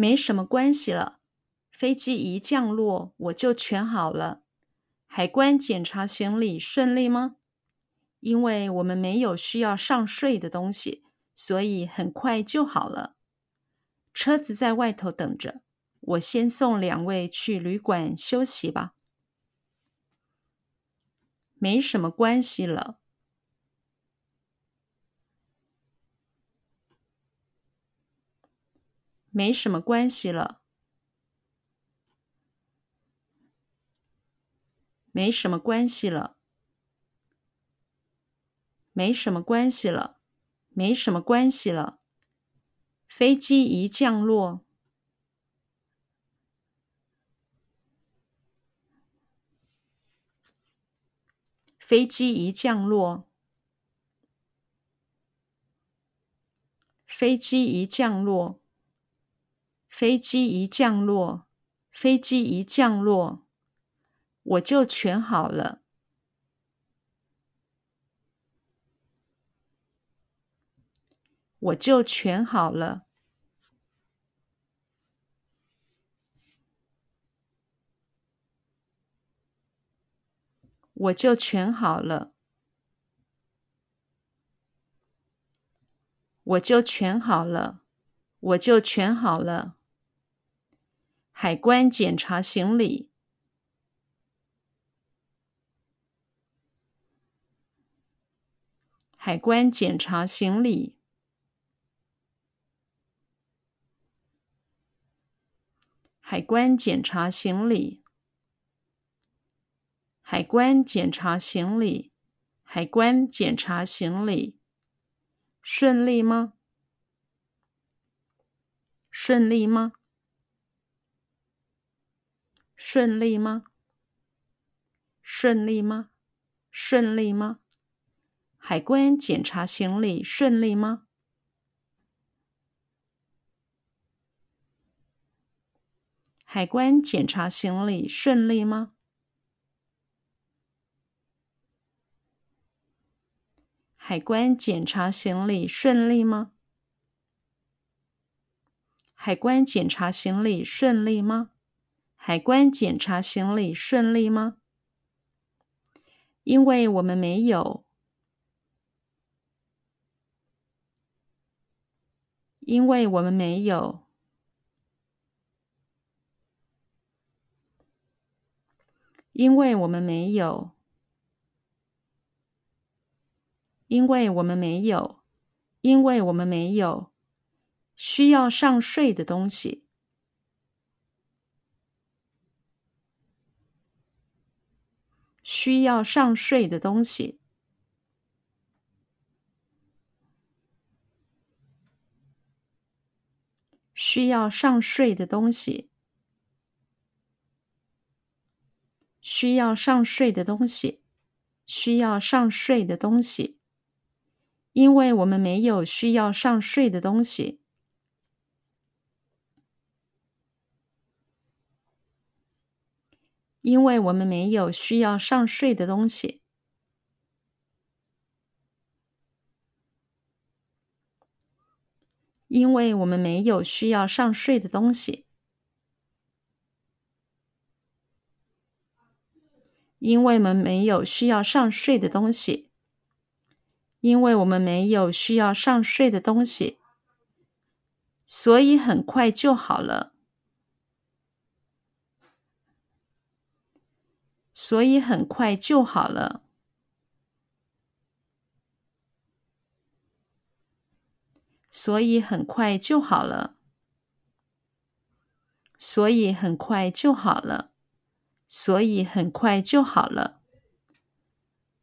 没什么关系了飞机一降落我就全好了。海关检查行李顺利吗？因为我们没有需要上税的东西所以很快就好了。车子在外头等着我先送两位去旅馆休息吧。没什么关系了没什么关系了。没什么关系了。没什么关系了没什么关系了。飞机一降落。飞机一降落。飞机一降落飞机一降落，飞机一降落，我就全好了。我就全好了。我就全好了。我就全好了。我就全好了。海关检查行李。海关检查行李。海关检查行李。海关检查行李。海关检查行李。顺利吗？顺利吗？顺利吗？顺利吗？顺利吗？海关检查行李顺利吗？海关检查行李顺利吗？海关检查行李顺利吗？海关检查行李顺利吗？海关检查行李顺利吗？因为我们没有因为我们没有因为我们没有因为我们没有因为我们没有需要上税的东西。需要上税的东西。需要上税的东西。需要上税的东西。需要上税的东西。因为我们没有需要上税的东西。因为我们没有需要上税的东西。因为我们没有需要上税的东西。因为我们没有需要上税的东西。因为我们没有需要上税的东西。所以很快就好了。所以很快就好了。所以很快就好了。所以很快就好了。所以很快就好了。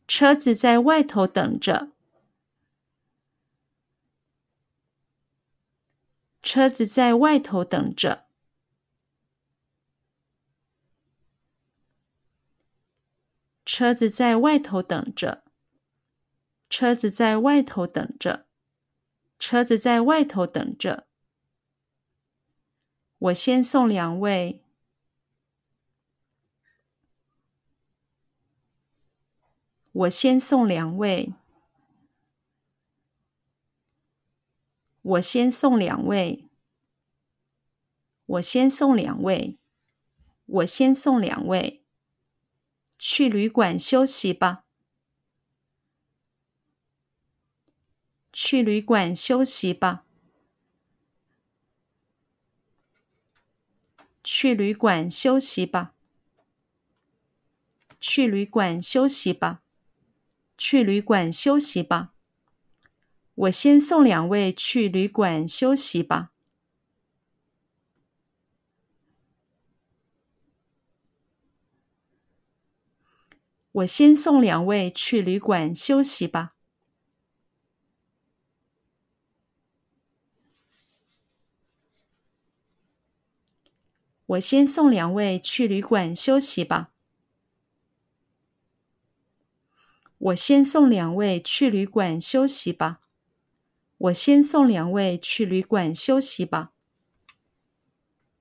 车子在外头等着。车子在外头等着车子在外头等着。车子在外头等着。车子在外头等着。我先送两位。我先送两位。我先送两位。我先送两位。我先送两位。去旅馆休息吧，去旅馆休息吧，去旅馆休息吧，去旅馆休息吧，去旅馆休息吧。我先送两位去旅馆休息吧。我先送两位去旅馆休息吧。我先送两位去旅馆休息吧。我先送两位去旅馆休息吧。我先送两位去旅馆休息吧。